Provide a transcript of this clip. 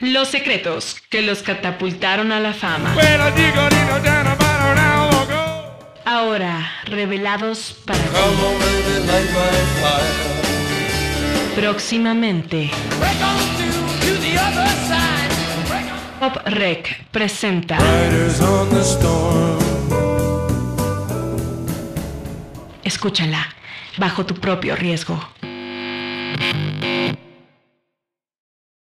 Los secretos que los catapultaron a la fama. Ahora revelados para ti. Próximamente. Pop Rec presenta Escúchala bajo tu propio riesgo.